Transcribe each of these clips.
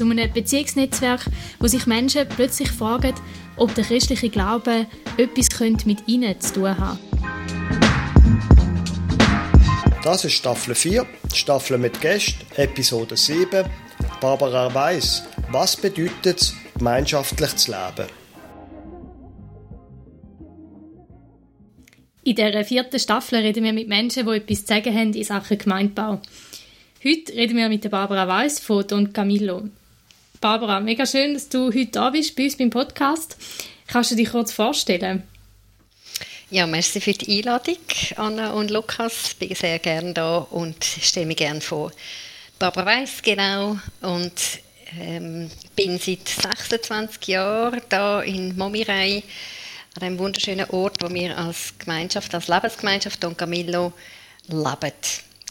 Zu einem Beziehungsnetzwerk, wo sich Menschen plötzlich fragen, ob der christliche Glaube etwas mit ihnen zu tun hat. Das ist Staffel 4, Staffel mit Gästen, Episode 7. Barbara weiss, was bedeutet es, gemeinschaftlich zu leben? In dieser vierten Staffel reden wir mit Menschen, die etwas zu sagen haben in Sachen Gemeindebau. Heute reden wir mit der Barbara Weiss von Don Camillo. Barbara, mega schön, dass du heute da bist bei uns beim Podcast. Kannst du dich kurz vorstellen? Ja, merci für die Einladung, Anna und Lukas. Ich bin sehr gerne da und stelle mich gerne vor. Barbara Weiss, genau, und ähm, bin seit 26 Jahren da in Momirei an einem wunderschönen Ort, wo wir als Gemeinschaft, als Lebensgemeinschaft Don Camillo leben.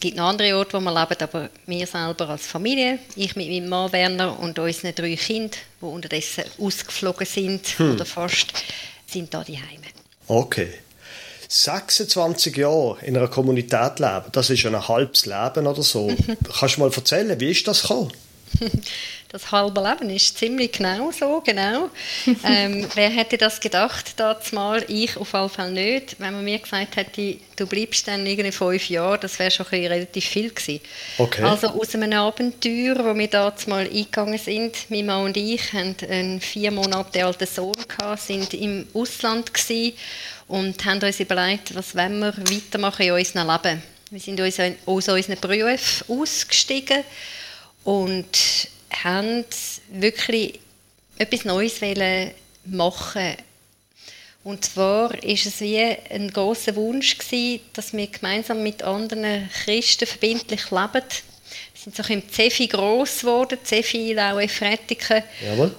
Es gibt noch andere Orte, wo wir leben, aber wir selber als Familie, ich mit meinem Mann Werner und unseren drei Kindern, die unterdessen ausgeflogen sind hm. oder fast, sind da die Heime. Okay. 26 Jahre in einer Kommunität leben, das ist ein halbes Leben oder so. Kannst du mal erzählen, wie ist das gekommen? Das halbe Leben ist ziemlich genau so, genau. ähm, wer hätte das gedacht, das mal? Ich auf jeden Fall nicht. Wenn man mir gesagt hätte, du bleibst dann irgendwie fünf Jahre, das wäre schon relativ viel gewesen. Okay. Also aus einem Abenteuer, wo wir da mal eingegangen sind, mein Mann und ich haben einen vier Monate alten Sohn gehabt, sind im Ausland gewesen und haben uns überlegt, was wollen wir weitermachen in unserem Leben. Wir sind aus unseren Berufen ausgestiegen und haben wirklich etwas Neues machen und zwar ist es wie ein großer Wunsch gewesen, dass wir gemeinsam mit anderen Christen verbindlich leben. Wir sind so im Zefi groß geworden, Zefi auch in Frettiken.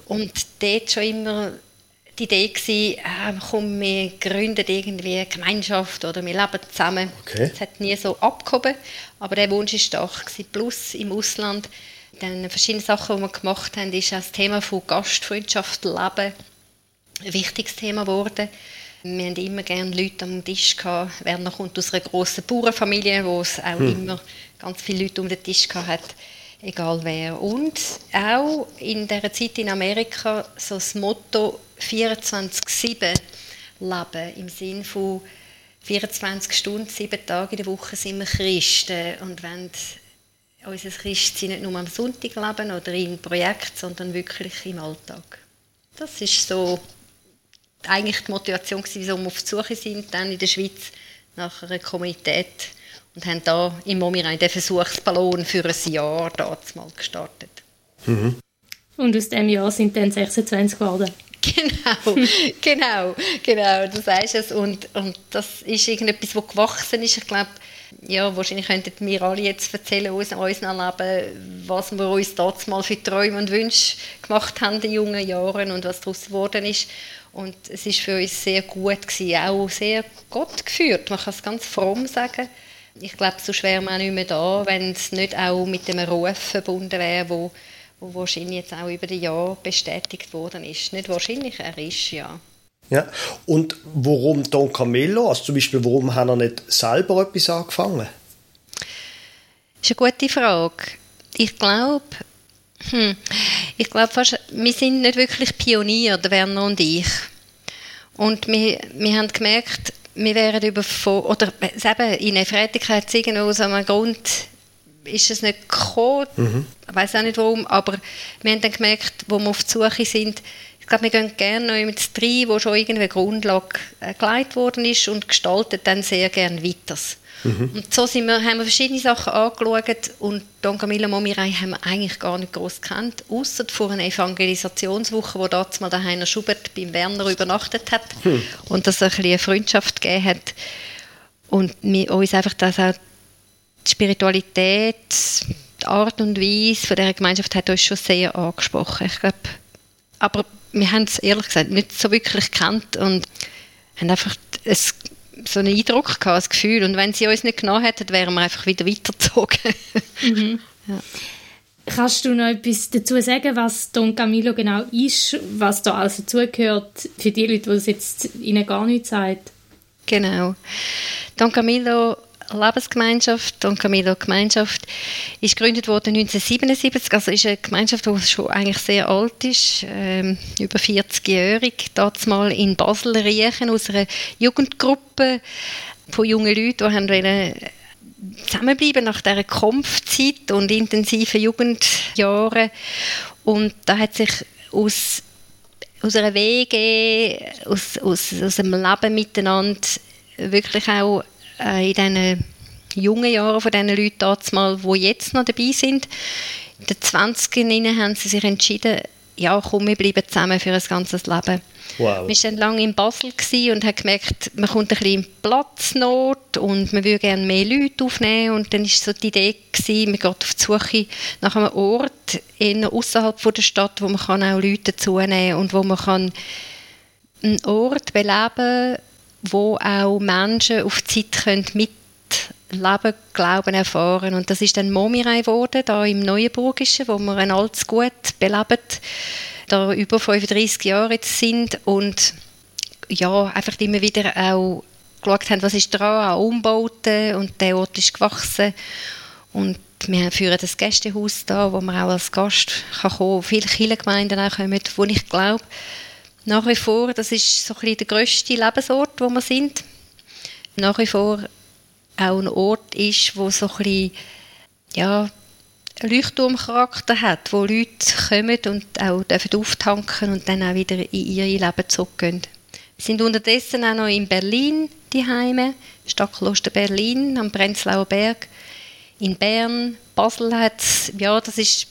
Und dort schon immer die Idee gewesen, äh, komm, wir gründen irgendwie eine Gemeinschaft oder wir leben zusammen. Okay. Das hat nie so abgehoben, aber der Wunsch war stark gewesen. Plus im Ausland dann verschiedene Sachen, die wir gemacht haben, ist auch das Thema von Gastfreundschaft leben ein wichtiges Thema geworden. Wir haben immer gerne Leute am Tisch gehabt. Werner kommt aus einer grossen Bauernfamilie, wo es auch hm. immer ganz viele Leute um den Tisch gehabt hat, egal wer. Und auch in der Zeit in Amerika so das Motto 24/7 leben im Sinn von 24 Stunden, sieben Tage in der Woche sind wir Christen und wenn unser Christsein nicht nur am Sonntag leben oder im Projekt, sondern wirklich im Alltag. Das ist so eigentlich die Motivation, wieso wir auf der Suche sind, dann in der Schweiz nach einer Kommunität und haben da im Momirein den Versuchsballon für ein Jahr mal gestartet. Mhm. Und aus diesem Jahr sind dann 26 geworden. Genau, genau, genau, du sagst es. Und, und das ist irgendetwas, was gewachsen ist. Ich glaube, ja, wahrscheinlich könnten wir alle jetzt erzählen aus unserem Leben, was wir uns damals mal für Träume und Wünsche gemacht haben in jungen Jahren und was daraus geworden ist. Und es ist für uns sehr gut gewesen, auch sehr Gott geführt. Man kann es ganz fromm sagen. Ich glaube, so schwer man nicht mehr da, wenn es nicht auch mit dem Ruf verbunden wäre, wo, wo wahrscheinlich jetzt auch über die Jahre bestätigt worden ist. Nicht wahrscheinlich, er ist ja. Ja. Und warum Don Camillo? Also zum Beispiel, warum hat er nicht selber etwas angefangen? Das ist eine gute Frage. Ich glaube, hm, ich glaube fast, wir sind nicht wirklich Pionier, der Werner und ich. Und wir, wir haben gemerkt, wir wären überfordert, oder eben in der Freitag es irgendwo aus einem Grund ist es nicht gekommen, mhm. ich weiß auch nicht warum, aber wir haben dann gemerkt, wo wir auf der Suche sind, glaube, wir gehen gerne noch mit rein, wo schon irgendeine Grundlage äh, geleitet worden ist und gestaltet dann sehr gerne weiter. Mhm. Und so sind wir, haben wir verschiedene Sachen angeschaut und Don Camillo Momirei haben wir eigentlich gar nicht groß kennt, außer vor einer Evangelisationswoche, wo dort mal der Heiner Schubert beim Werner übernachtet hat mhm. und das ein bisschen eine Freundschaft gegeben hat und wir uns einfach das auch die Spiritualität, die Art und Weise von dieser Gemeinschaft hat uns schon sehr angesprochen. Ich glaube, aber wir haben es ehrlich gesagt nicht so wirklich gekannt und haben einfach ein, so einen Eindruck gehabt, ein Gefühl. Und wenn sie uns nicht genommen hätten, wären wir einfach wieder weitergezogen. Mhm. Ja. Kannst du noch etwas dazu sagen, was Don Camillo genau ist, was da alles dazugehört, für die Leute, die es jetzt ihnen gar nicht sagt? Genau. Don Camillo Lebensgemeinschaft, Don Camillo Gemeinschaft, ist gegründet worden 1977, also ist eine Gemeinschaft, die schon eigentlich sehr alt ist, ähm, über 40-jährig, damals mal in Basel riechen aus einer Jugendgruppe von jungen Leuten, die haben wollen zusammenbleiben nach dieser Kampfzeit und intensiven Jugendjahren. Und da hat sich aus, aus einer Wege, aus, aus, aus einem Leben miteinander wirklich auch äh, in diesen jungen Jahren von diesen Leuten damals, die jetzt noch dabei sind, in den 20ern haben sie sich entschieden, ja komm, wir bleiben zusammen für ein ganzes Leben. Wow. Wir waren dann lange in Basel und haben gemerkt, man kommt ein bisschen in Platznot und man würde gerne mehr Leute aufnehmen. Und dann war so die Idee, gewesen, man geht auf die Suche nach einem Ort außerhalb der Stadt, wo man kann auch Leute dazu nehmen und wo man kann einen Ort beleben wo auch Menschen auf die Zeit können Glauben erfahren. Und das ist dann Momirei geworden, da im Neuenburgischen, wo wir ein altes Gut belebt da über 35 Jahre jetzt sind und ja, einfach immer wieder auch geschaut haben, was ist dran an Umbauten und der Ort ist gewachsen und wir führen das Gästehaus da, wo man auch als Gast kann kommen. Viele Kirchengemeinden auch kommen, wo ich glaube, nach wie vor, das ist so ein der grösste Lebensort, wo wir sind. Nach wie vor auch ein Ort ist, wo so ein bisschen, ja, Leuchtturmcharakter hat, wo Leute kommen und auch dürfen auftanken und dann auch wieder in ihr Leben zurückgehen. Wir sind unterdessen auch noch in Berlin, die Heime, Stadtkloster Berlin am Prenzlauer Berg, in Bern, Basel hat ja, das ist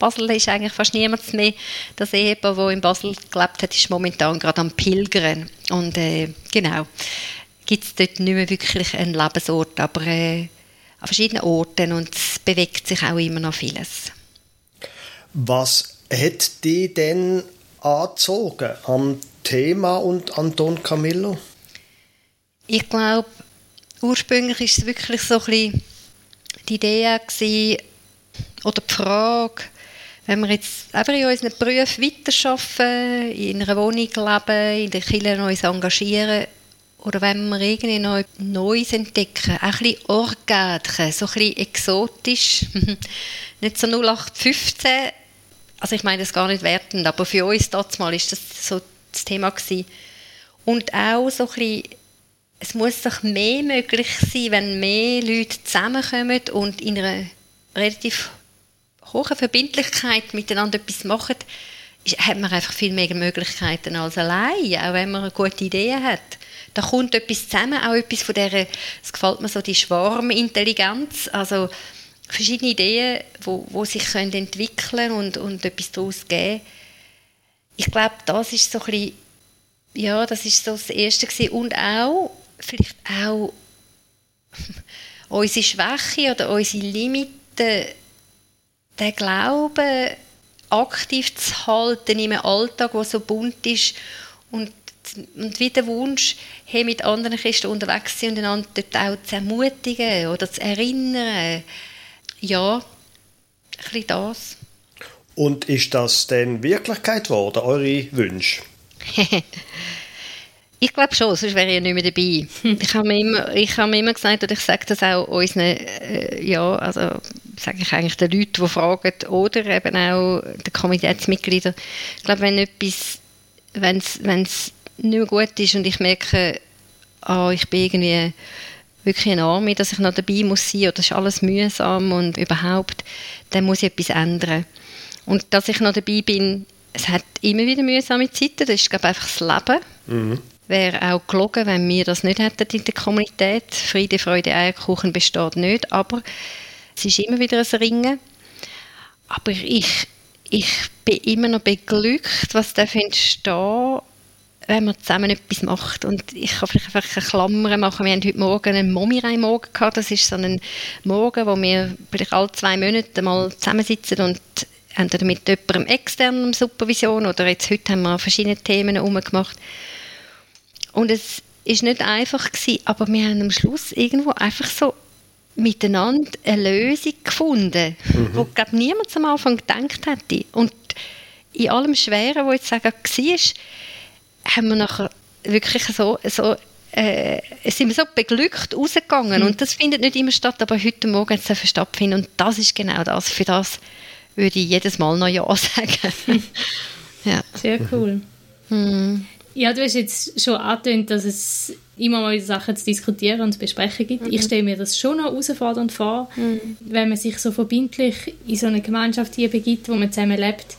Basel ist eigentlich fast niemand mehr. Das Ehepaar, das in Basel gelebt hat, ist momentan gerade am Pilgern. Und äh, genau, gibt es dort nicht mehr wirklich einen Lebensort, aber äh, an verschiedenen Orten und es bewegt sich auch immer noch vieles. Was hat die denn angezogen am Thema und an Don Camillo? Ich glaube, ursprünglich war es wirklich so ein bisschen die Idee gewesen, oder die Frage, wenn wir jetzt einfach in unseren Berufen weiterarbeiten, in einer Wohnung leben, in der Kirche uns engagieren, oder wenn wir irgendwie noch Neues entdecken, auch ein bisschen Organe, so ein bisschen exotisch, nicht so 0815, also ich meine das gar nicht wertend, aber für uns damals war das so das Thema gewesen. Und auch so ein bisschen, es muss doch mehr möglich sein, wenn mehr Leute zusammenkommen und in einer relativ hohen Verbindlichkeit miteinander etwas machen, hat man einfach viel mehr Möglichkeiten als allein, auch wenn man eine gute Idee hat da kommt etwas zusammen, auch etwas von dieser, es gefällt mir so, die Schwarmintelligenz, also verschiedene Ideen, wo, wo sich können entwickeln und, und etwas daraus geben. Ich glaube, das ist so ein bisschen, ja, das ist so das Erste gewesen. und auch, vielleicht auch unsere Schwäche oder unsere Limiten, den Glauben aktiv zu halten in einem Alltag, der so bunt ist und und wie der Wunsch, hey, mit anderen Christen unterwegs zu sein und einander dort auch zu ermutigen oder zu erinnern. Ja, ein bisschen das. Und ist das denn Wirklichkeit geworden, eure Wünsche? ich glaube schon, sonst wäre ich ja nicht mehr dabei. ich habe mir immer, ich habe mir immer gesagt, und ich sage das auch unseren, äh, ja, also sage ich eigentlich den Leuten, die fragen, oder eben auch den Komiteemitgliedern. Ich glaube, wenn etwas, wenn es nicht mehr gut ist und ich merke, oh, ich bin irgendwie wirklich eine Arme, dass ich noch dabei muss sein oder das ist alles mühsam und überhaupt, dann muss ich etwas ändern. Und dass ich noch dabei bin, es hat immer wieder mühsame Zeiten, das ist glaube ich, einfach das Leben. Mhm. Wäre auch gelogen, wenn wir das nicht hätten in der Kommunität. Friede, Freude, Eierkuchen besteht nicht, aber es ist immer wieder ein Ringen. Aber ich, ich bin immer noch beglückt, was da entstehen wenn man zusammen etwas macht. Und ich kann vielleicht einfach eine Klammer machen. Wir haben heute Morgen einen Momirei-Morgen gehabt. Das ist so ein Morgen, wo wir vielleicht alle zwei Monate mal zusammensitzen und entweder mit jemandem externen Supervision oder jetzt heute haben wir verschiedene Themen umgemacht. Und es ist nicht einfach gewesen, aber wir haben am Schluss irgendwo einfach so miteinander eine Lösung gefunden, mhm. wo glaube niemand am Anfang gedacht hätte. Und in allem Schweren, was ich sagen war, haben wir nachher wirklich so, so äh, sind wir so beglückt rausgegangen. Mhm. Und das findet nicht immer statt, aber heute Morgen hat es stattfinden. Und das ist genau das. Für das würde ich jedes Mal noch Ja sagen. ja. Sehr cool. Mhm. Ja, du hast jetzt schon angetönt, dass es immer mal Sachen zu diskutieren und zu besprechen gibt. Mhm. Ich stelle mir das schon noch herausfordernd vor, mhm. wenn man sich so verbindlich in so eine Gemeinschaft hier begibt, wo man zusammen lebt.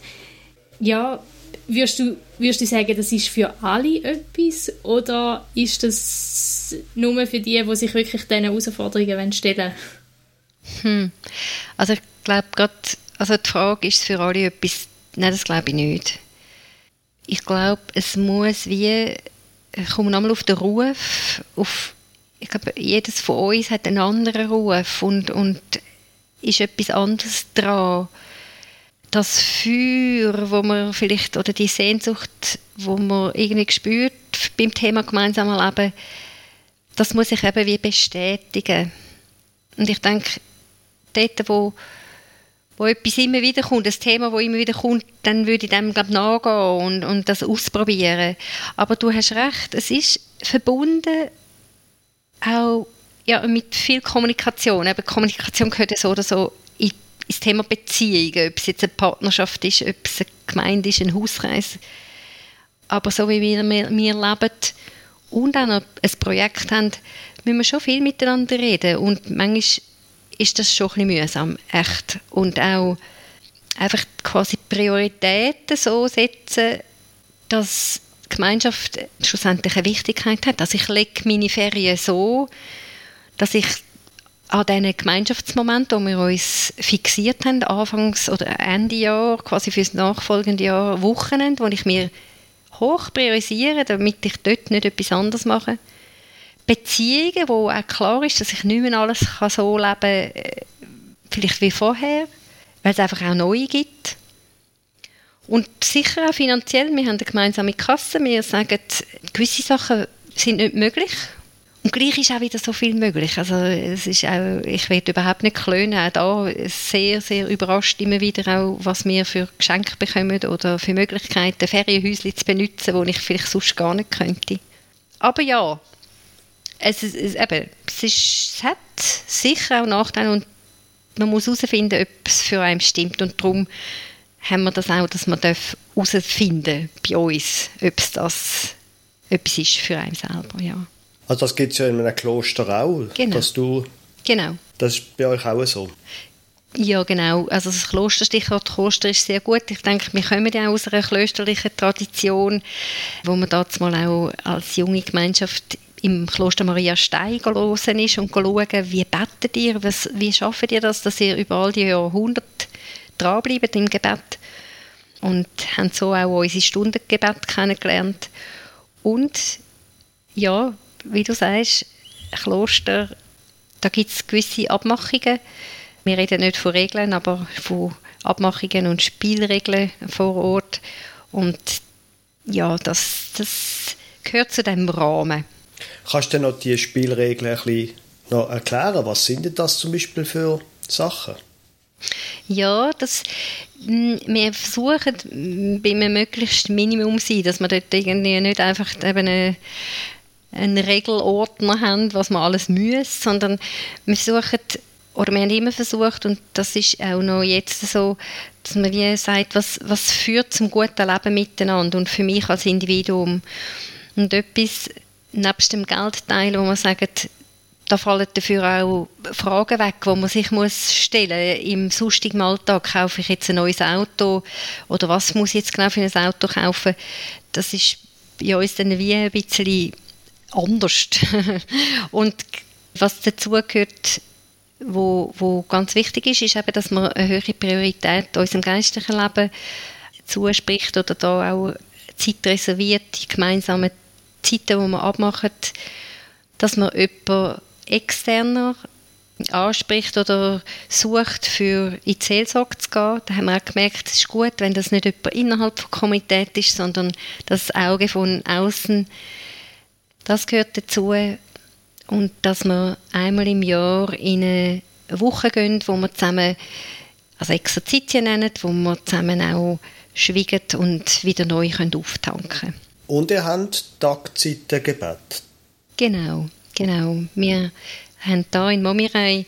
Ja, würdest du, würdest du sagen, das ist für alle etwas oder ist das nur für die, die sich wirklich diesen Herausforderungen stellen hm. Also ich glaube gerade, also die Frage ist für alle etwas, nein, das glaube ich nicht. Ich glaube, es muss wie, ich komme nochmal auf den Ruf, auf, ich glaube, jedes von uns hat einen anderen Ruf und, und ist etwas anderes dran das Feuer, wo man vielleicht, oder die Sehnsucht, wo man irgendwie spürt beim Thema gemeinsamer Leben, das muss sich eben wie bestätigen. Und ich denke, dort, wo, wo etwas immer wieder kommt, das Thema, wo immer wieder kommt, dann würde ich dem, glaube nachgehen und, und das ausprobieren. Aber du hast recht, es ist verbunden auch ja, mit viel Kommunikation. Eben, Kommunikation gehört ja so oder so in ins Thema Beziehungen, ob es jetzt eine Partnerschaft ist, ob es eine Gemeinde ist, ein Hauskreis. Aber so wie wir, wir, wir leben und auch noch ein Projekt haben, müssen wir schon viel miteinander reden. Und manchmal ist das schon ein bisschen mühsam, echt. Und auch einfach quasi Prioritäten so setzen, dass die Gemeinschaft schlussendlich eine Wichtigkeit hat. Also ich lege meine Ferien so, dass ich an diesen Gemeinschaftsmomenten, wo wir uns fixiert haben, Anfangs- oder Ende Jahr, quasi für das nachfolgende Jahr, Wochenende, wo ich mir hoch priorisiere, damit ich dort nicht etwas anderes mache. Beziehungen, wo auch klar ist, dass ich nicht mehr alles kann so leben kann, äh, vielleicht wie vorher, weil es einfach auch neue gibt. Und sicher auch finanziell, wir haben eine gemeinsame Kasse, wir sagen, gewisse Sachen sind nicht möglich und gleich ist auch wieder so viel möglich. Also es ist auch, ich werde überhaupt nicht klönen, auch da sehr, sehr überrascht immer wieder auch, was wir für Geschenke bekommen oder für Möglichkeiten, Ferienhäuschen zu benutzen, die ich vielleicht sonst gar nicht könnte. Aber ja, es, es, eben, es, ist, es hat sicher auch Nachteile und man muss herausfinden, ob es für einen stimmt und darum haben wir das auch, dass man herausfinden bei uns, ob es das etwas ist für einen selber, ja. Also das gibt es ja in einem Kloster auch, genau. dass du... Genau. Das ist bei euch auch so? Ja, genau. Also das Klosterstichwort Kloster ist sehr gut. Ich denke, wir kommen ja aus einer klösterlichen Tradition, wo man dort mal auch als junge Gemeinschaft im Kloster Maria Stein gelesen ist und schauen, wie betet ihr, was, wie schafft ihr das, dass ihr über all die Jahrhunderte dranbleibt im Gebet und haben so auch unsere Stundengebet kennengelernt. Und ja, wie du sagst, Kloster, da gibt es gewisse Abmachungen. Wir reden nicht von Regeln, aber von Abmachungen und Spielregeln vor Ort. Und ja, das, das gehört zu dem Rahmen. Kannst du noch die Spielregeln ein bisschen noch erklären? Was sind denn das zum Beispiel für Sachen? Ja, das, wir versuchen bei einem möglichst Minimum sein, dass man dort irgendwie nicht einfach eben eine einen Regelordner haben, was man alles muss, sondern wir versuchen, oder wir haben immer versucht, und das ist auch noch jetzt so, dass man wie sagt, was, was führt zum guten Leben miteinander und für mich als Individuum. Und etwas, nebst dem Geldteil, wo man sagt, da fallen dafür auch Fragen weg, die man sich muss stellen im sonstigen Alltag. Kaufe ich jetzt ein neues Auto oder was muss ich jetzt genau für ein Auto kaufen? Das ist bei uns dann wie ein bisschen anders. und was dazu gehört, wo, wo ganz wichtig ist, ist eben, dass man eine höhere Priorität unserem geistlichen Leben zuspricht oder da auch Zeit reserviert, die gemeinsamen Zeiten, die man abmacht, dass man jemanden externer anspricht oder sucht, für in die Seelsorge zu gehen. Da haben wir auch gemerkt, es ist gut, wenn das nicht jemand innerhalb der Kommunität ist, sondern das Auge von außen. Das gehört dazu. Und dass wir einmal im Jahr in eine Woche gehen, wo wir zusammen also Exerzitien nennen, wo wir zusammen auch schwiegen und wieder neu auftanken können. Und ihr habt Tagzeitengebet? Genau, genau. Wir haben hier in Momirei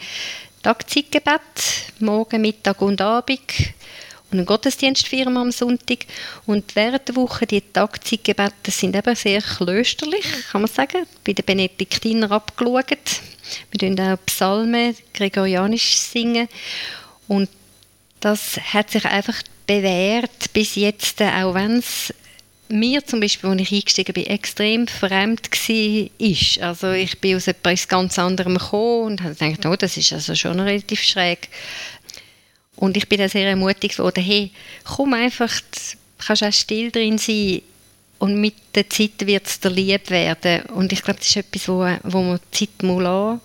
Tagzeitgebet, morgen, Mittag und Abend und einen Gottesdienst am Sonntag. Und während der Woche, die Tagzeitgebete sind eben sehr klösterlich, kann man sagen, bei den Benediktiner abgeschaut. Wir singen auch Psalmen, gregorianisch singen und das hat sich einfach bewährt bis jetzt, auch wenn es mir zum Beispiel, als ich eingestiegen bin, extrem fremd war. Also ich bin aus etwas ganz anderem gekommen und habe gedacht, oh, das ist also schon relativ schräg. Und ich bin dann sehr ermutigt worden, hey, komm einfach, kannst auch still drin sein und mit der Zeit wird es dir lieb werden. Und ich glaube, das ist etwas, wo, wo man die Zeit muss lassen.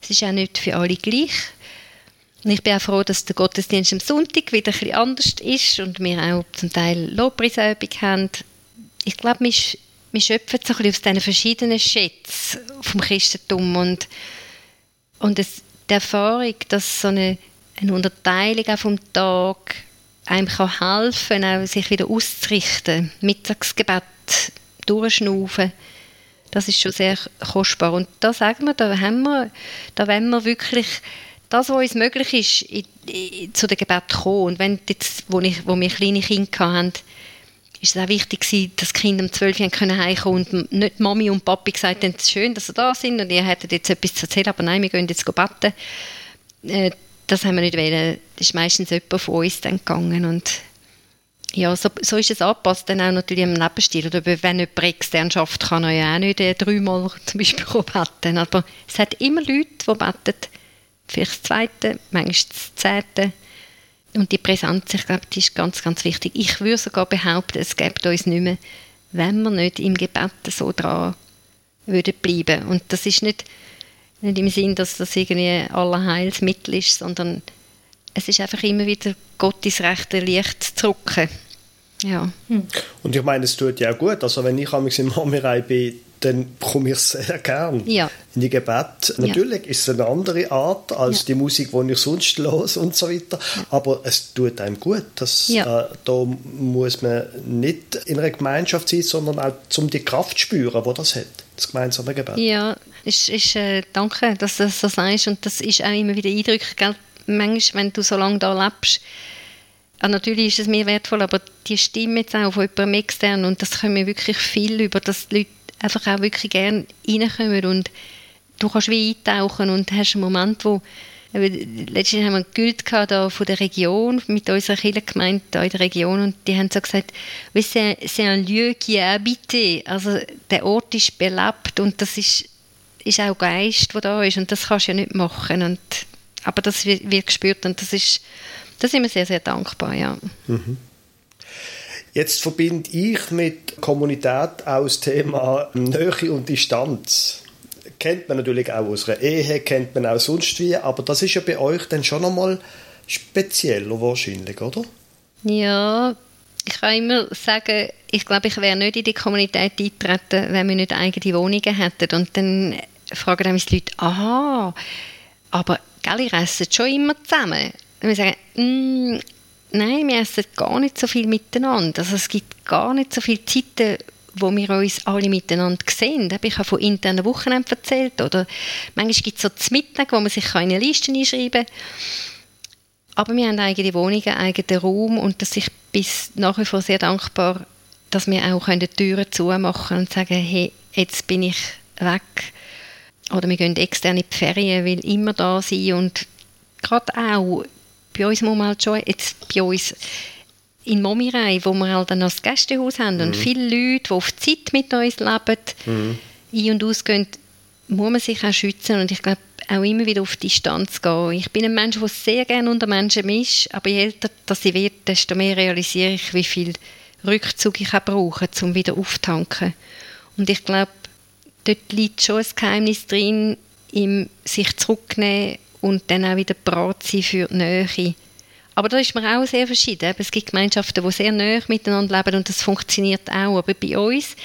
Es ist auch nicht für alle gleich. Und ich bin auch froh, dass der Gottesdienst am Sonntag wieder bisschen anders ist und wir auch zum Teil Lobpreisübung haben. Ich glaube, wir, wir schöpfen so ein bisschen aus diesen verschiedenen Schätzen vom Christentum und, und es, die Erfahrung, dass so eine, eine Unterteilung auch vom Tag einem kann helfen kann, sich wieder auszurichten, Mittagsgebet durchschnaufen, das ist schon sehr kostbar. Und da sagen wir, da haben wir, da wollen wir wirklich das, was uns möglich ist, in, in, zu dem Gebet kommen. Und wenn jetzt, wo, ich, wo wir kleine Kinder hatten, ist es auch wichtig gewesen, dass die Kinder um 12 Uhr heimkommen und nicht Mami und Papi gesagt haben, es ist schön, dass sie da sind und ihr hättet jetzt etwas zu erzählen, aber nein, wir gehen jetzt beten. Äh, das haben wir nicht wollen. Das ist meistens jemand von uns dann gegangen und ja, so, so ist es angepasst, dann auch natürlich im Lebensstil. Oder wenn jemand extern schafft, kann er ja auch nicht äh, dreimal zum Beispiel beten. Aber es hat immer Leute, die beten, vielleicht das zweite, manchmal das zehnte. Und die Präsenz, ich glaube, die ist ganz, ganz wichtig. Ich würde sogar behaupten, es gibt uns nicht mehr, wenn wir nicht im Gebet so dran würden bleiben. Und das ist nicht, nicht im Sinn, dass das irgendwie Heilsmittel ist, sondern es ist einfach immer wieder Gottes rechte Licht zu drücken. Ja. Und ich meine, es tut ja auch gut. Also wenn ich am Mamirei bin, dann komme ich sehr gern ja. in die Gebet. Natürlich ja. ist es eine andere Art als ja. die Musik, die ich sonst los und so weiter. Aber es tut einem gut. Das, äh, da muss man nicht in einer Gemeinschaft sein, sondern auch um die Kraft zu spüren, die das hat, das gemeinsame Gebet. Ja, ist, ist, äh, danke, dass du das so sagst. Und das ist auch immer wieder eindrücklich. Manchmal, wenn du so lange da lebst, Ah, natürlich ist es mir wertvoll, aber die Stimme jetzt auch von jemandem extern und das können wir wirklich viel über, dass die Leute einfach auch wirklich gerne reinkommen und du kannst wie eintauchen und hast einen Moment, wo letztens haben wir Bild da von der Region, mit unserer Kirchengemeinde da in der Region und die haben so gesagt, c'est un lieu qui est also der Ort ist belebt und das ist, ist auch Geist, der da ist und das kannst du ja nicht machen und, aber das wird, wird gespürt und das ist, da sind wir sehr, sehr dankbar, ja. Mhm. Jetzt verbinde ich mit Kommunität auch das Thema Nähe und Distanz. Kennt man natürlich auch aus einer Ehe, kennt man auch sonst wie, aber das ist ja bei euch dann schon einmal spezieller wahrscheinlich, oder? Ja, ich kann immer sagen, ich glaube, ich wäre nicht in die Kommunität eingetreten, wenn wir nicht eigene Wohnungen hätten. Und dann fragen dann die Leute, aha, aber gell, ihr esst schon immer zusammen. Und wir sagen, mm, Nein, wir essen gar nicht so viel miteinander. Also es gibt gar nicht so viele Zeiten, wo wir uns alle miteinander sehen. Ich habe von internen Wochenenden erzählt. Oder manchmal gibt es so Mittag, wo man sich in eine Liste einschreiben kann. Aber wir haben eigene Wohnungen, eigenen Raum und das ich bis nach wie vor sehr dankbar, dass wir auch die Türen zumachen und sagen, hey, jetzt bin ich weg. Oder wir gehen extern in die Ferien, weil immer da sein und gerade auch bei uns muss man halt schon, jetzt bei uns in Momirei, wo wir halt dann das Gästehaus haben mhm. und viele Leute, die auf Zeit mit uns leben, mhm. ein- und ausgehen, muss man sich auch schützen und ich glaube, auch immer wieder auf Distanz gehen. Ich bin ein Mensch, der sehr gerne unter Menschen ist, aber je älter dass ich werde, desto mehr realisiere ich, wie viel Rückzug ich auch brauche, um wieder auftanken. Und ich glaube, dort liegt schon ein Geheimnis drin, im sich zurücknehmen und dann auch wieder bereit sein für die Nähe. Aber da ist man auch sehr verschieden. Es gibt Gemeinschaften, die sehr nah miteinander leben und das funktioniert auch. Aber bei uns,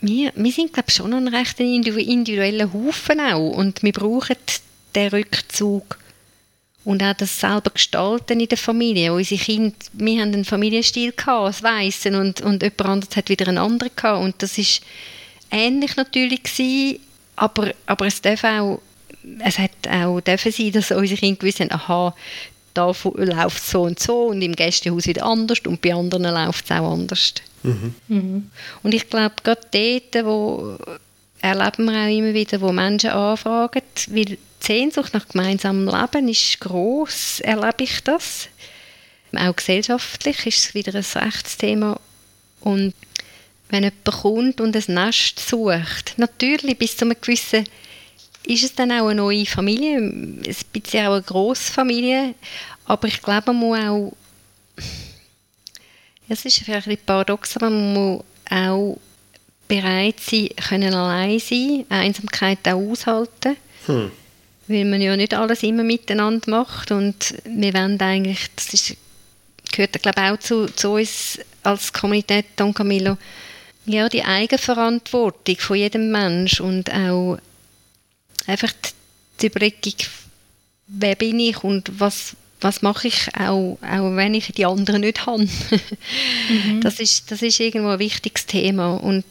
wir, wir sind glaube ich schon ein recht individueller Haufen auch und wir brauchen den Rückzug und auch das selber gestalten in der Familie. Unsere Kinder, wir haben einen Familienstil das Weissen und, und jemand anderes hat wieder einen anderen gehabt und das ist ähnlich natürlich gewesen, aber, aber es darf auch es hat auch dürfen sein, dass unsere Kinder gewusst haben, aha, da läuft es so und so und im Gästehaus wieder anders und bei anderen läuft es auch anders. Mhm. Mhm. Und ich glaube, gerade dort, wo erleben wir auch immer wieder, wo Menschen anfragen, weil die Sehnsucht nach gemeinsamem Leben ist groß, erlebe ich das. Auch gesellschaftlich ist es wieder ein Rechtsthema. Und wenn jemand kommt und ein Nest sucht, natürlich bis zu einem gewissen ist es dann auch eine neue Familie, ein bisschen auch eine Grossfamilie, aber ich glaube, man muss auch, es ist vielleicht ein bisschen paradox, aber man muss auch bereit sein, können allein sein, Einsamkeit auch aushalten, hm. weil man ja nicht alles immer miteinander macht und wir wollen eigentlich, das ist, gehört glaube ich auch zu, zu uns als Kommunität Don Camillo, ja, die Eigenverantwortung von jedem Mensch und auch einfach die Überlegung, wer bin ich und was, was mache ich, auch, auch wenn ich die anderen nicht habe. mhm. das, ist, das ist irgendwo ein wichtiges Thema. Und,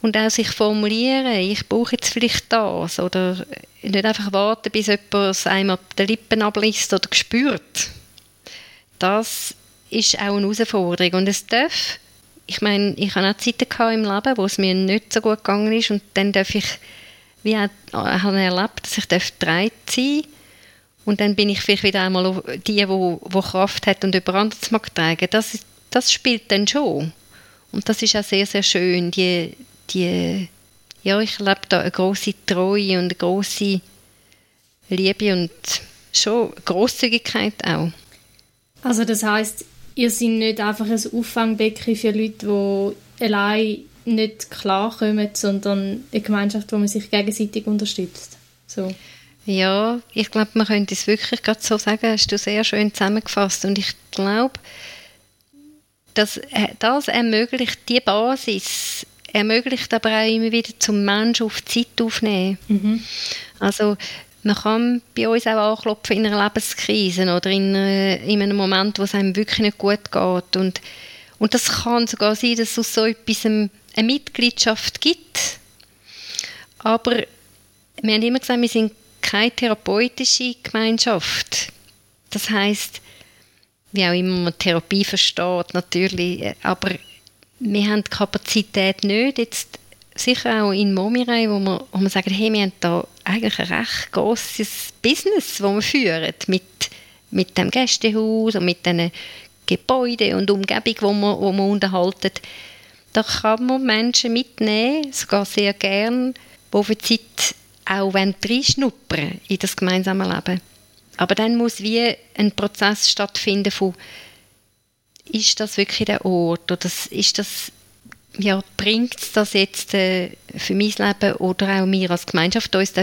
und auch sich formulieren, ich brauche jetzt vielleicht das. Oder nicht einfach warten, bis jemand es einmal den Lippen abliest oder spürt. Das ist auch eine Herausforderung. Und es darf, ich meine, ich habe auch Zeiten im Leben, wo es mir nicht so gut gegangen ist und dann darf ich wie auch, habe erlebt, dass ich bereit sein und dann bin ich vielleicht wieder einmal die, die, die Kraft hat und über anderes mag tragen. Das, das spielt dann schon. Und das ist auch sehr, sehr schön. Die, die, ja, ich erlebe da eine große Treue und eine große Liebe und schon Großzügigkeit auch. Also das heißt, ihr seid nicht einfach ein Auffangbecken für Leute, die allein nicht klarkommen, sondern eine Gemeinschaft, wo man sich gegenseitig unterstützt. So. Ja, ich glaube, man könnte es wirklich gerade so sagen, hast du sehr schön zusammengefasst. Und ich glaube, dass äh, das ermöglicht, die Basis ermöglicht aber auch immer wieder zum Menschen auf Zeit aufnehmen. Mhm. Also man kann bei uns auch anklopfen in einer Lebenskrise oder in, in einem Moment, wo es einem wirklich nicht gut geht. Und, und das kann sogar sein, dass aus so etwas eine Mitgliedschaft gibt. Aber wir haben immer gesagt, wir sind keine therapeutische Gemeinschaft. Das heißt, wie auch immer man Therapie versteht, natürlich, aber wir haben die Kapazität nicht, jetzt sicher auch in Momirei, wo wir, wo wir sagen, hey, wir haben da eigentlich ein recht grosses Business, das wir führen, mit, mit dem Gästehaus und mit den Gebäuden und Umgebung, wo wir, wo wir unterhalten. Da kann man Menschen mitnehmen, sogar sehr gern, die für die Zeit auch reinschnuppern in das gemeinsame Leben. Aber dann muss wie ein Prozess stattfinden von ist das wirklich der Ort oder ist das ja, bringt das jetzt äh, für mein Leben oder auch wir als Gemeinschaft uns,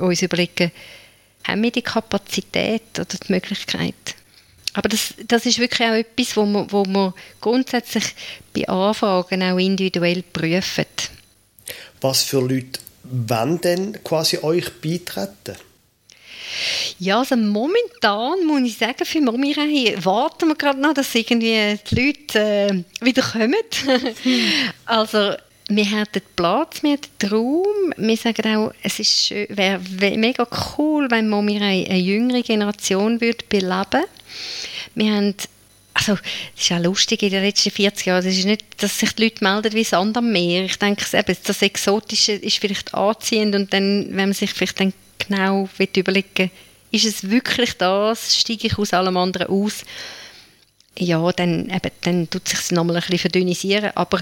uns überlegen, haben wir die Kapazität oder die Möglichkeit? Aber das, das ist wirklich auch etwas, wo man, wo man grundsätzlich bei Anfragen auch individuell prüfen. Was für Leute wollen denn quasi euch beitreten? Ja, also momentan muss ich sagen, für Momirei warten wir gerade noch, dass irgendwie die Leute äh, wieder kommen. also wir hätten Platz, wir hätten Raum. Wir sagen auch, es wäre mega cool, wenn Momirei eine jüngere Generation würde beleben Wir haben also, es ist auch lustig in den letzten 40 Jahren. Es ist nicht, dass sich die Leute melden wie Sand am Meer. Ich denke, das Exotische ist vielleicht anziehend und dann, wenn man sich vielleicht dann genau überlegen ist es wirklich das? Steige ich aus allem anderen aus? Ja, dann, eben, dann tut es sich nochmal ein bisschen verdünnisieren. Aber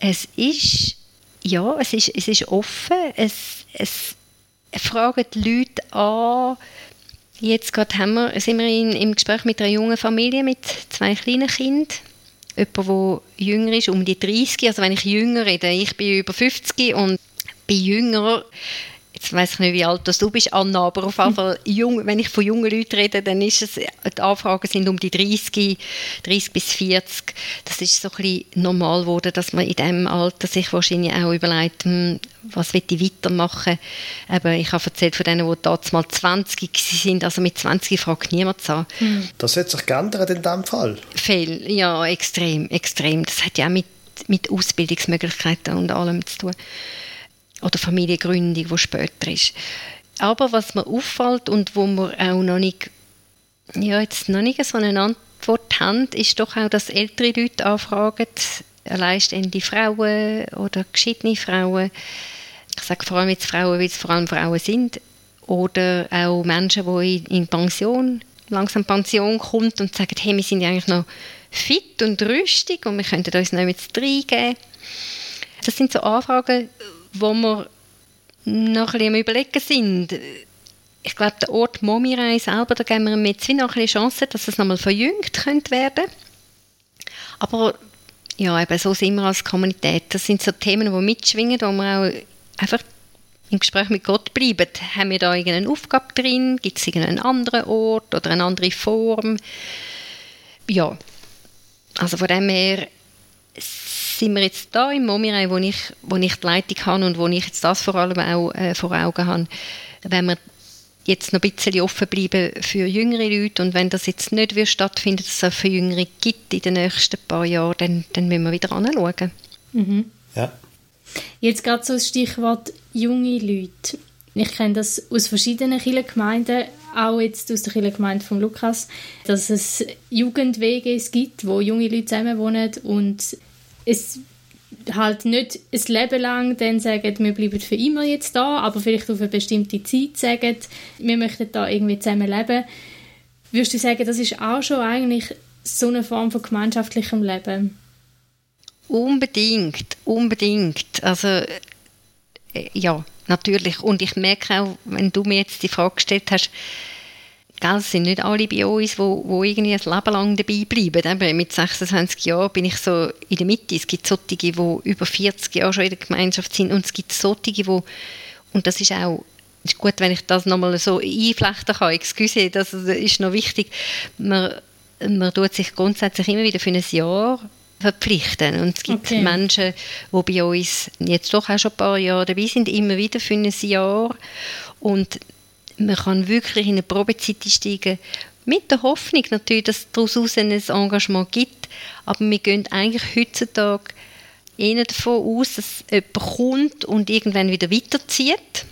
es ist, ja, es ist, es ist offen. Es, es fragen die Leute an. Jetzt gerade haben wir, sind wir in, im Gespräch mit einer jungen Familie mit zwei kleinen Kindern. Jemand, der jünger ist, um die 30. Also wenn ich jünger rede, ich bin über 50 und bin jünger, jetzt weiß ich nicht, wie alt du bist, Anna, aber auf jeden Fall, jung, wenn ich von jungen Leuten rede, dann ist es, die Anfragen sind um die 30, 30 bis 40. Das ist so ein bisschen normal geworden, dass man in diesem Alter sich wahrscheinlich auch überlegt, hm, was will ich weitermachen. Aber ich habe erzählt von denen, die damals mal 20 sind, also mit 20 fragt niemand an. Hm. Das hat sich geändert in diesem Fall? Viel, ja, extrem, extrem. Das hat ja auch mit, mit Ausbildungsmöglichkeiten und allem zu tun oder Familiengründung, die später ist. Aber was mir auffällt und wo wir auch noch nicht, ja, jetzt noch nicht so eine Antwort haben, ist doch auch, dass ältere Leute anfragen, alleinstehende Frauen oder geschiedene Frauen, ich sage vor allem jetzt Frauen, weil es vor allem Frauen sind, oder auch Menschen, die in Pension, langsam Pension kommen und sagen, hey, wir sind ja eigentlich noch fit und rüstig und wir könnten uns noch mit reingeben. Das sind so Anfragen, wo wir noch ein bisschen überlegen sind. Ich glaube, der Ort Momirei selber, da geben wir jetzt noch eine Chance, dass es nochmal verjüngt könnte werden. Aber ja, eben so sind wir als Kommunität. Das sind so Themen, die mitschwingen, wo wir auch einfach im Gespräch mit Gott bleiben. Haben wir da irgendeine Aufgabe drin? Gibt es irgendeinen anderen Ort oder eine andere Form? Ja, also von dem her sind wir jetzt da im Momirei, wo ich, wo ich die Leitung habe und wo ich jetzt das vor allem auch äh, vor Augen habe, wenn wir jetzt noch ein bisschen offen bleiben für jüngere Leute und wenn das jetzt nicht wird stattfinden, dass es auch für Jüngere gibt in den nächsten paar Jahren, dann, dann müssen wir wieder anschauen. Mhm. Ja. Jetzt gerade so das Stichwort junge Leute. Ich kenne das aus verschiedenen Kirchengemeinden, auch jetzt aus der Kirchengemeinde von Lukas, dass es Jugendwege gibt, wo junge Leute zusammenwohnen und es halt nicht ein Leben lang dann sagen, wir bleiben für immer jetzt da, aber vielleicht auf eine bestimmte Zeit sagen, wir möchten da irgendwie zusammen leben. Würdest du sagen, das ist auch schon eigentlich so eine Form von gemeinschaftlichem Leben? Unbedingt, unbedingt. Also äh, ja, natürlich. Und ich merke auch, wenn du mir jetzt die Frage gestellt hast, Gell, es sind nicht alle bei uns, die wo, wo irgendwie ein Leben lang dabei bleiben. Eben mit 26 Jahren bin ich so in der Mitte. Es gibt solche, die über 40 Jahre schon in der Gemeinschaft sind und es gibt solche, die, und das ist auch ist gut, wenn ich das nochmal so einflechten kann. Excuse, das ist noch wichtig. Man, man tut sich grundsätzlich immer wieder für ein Jahr verpflichten. Und es gibt okay. Menschen, die bei uns jetzt doch auch schon ein paar Jahre dabei sind, immer wieder für ein Jahr. Und man kann wirklich in eine Probezeit einsteigen, mit der Hoffnung natürlich, dass es daraus ein Engagement gibt, aber wir gehen eigentlich heutzutage eher davon aus, dass jemand kommt und irgendwann wieder weiterzieht